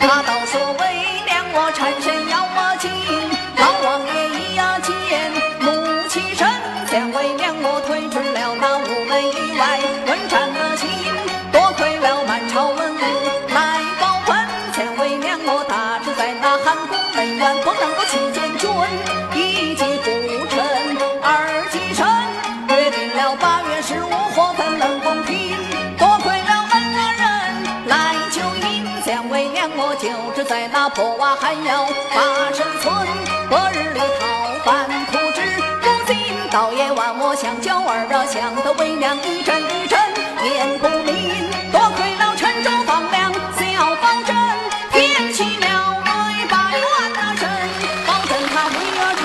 他倒说为娘我缠身要我亲，老王爷一呀见怒气生，前为娘我退出了那午门以外，问斩了情，多亏了满朝文武来报恩，前为娘我大住在那汉宫内院，不能够起见君，一介孤臣。就只在那破瓦还要八十寸，白日里讨饭苦之不尽，到夜晚我想娇儿啊，想得为娘一阵一阵眼不明，多亏了陈州放粮小方阵，天齐了对百万大神，保证他回儿朝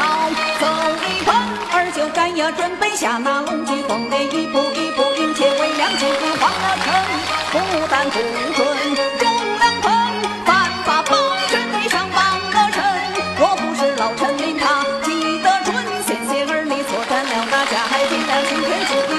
走一奔，儿就赶呀准备下那龙驹凤辇，一步一步迎接为娘进入黄了城，不但不准老臣令他记得准，险些儿你作战了大家，还进了青天之地。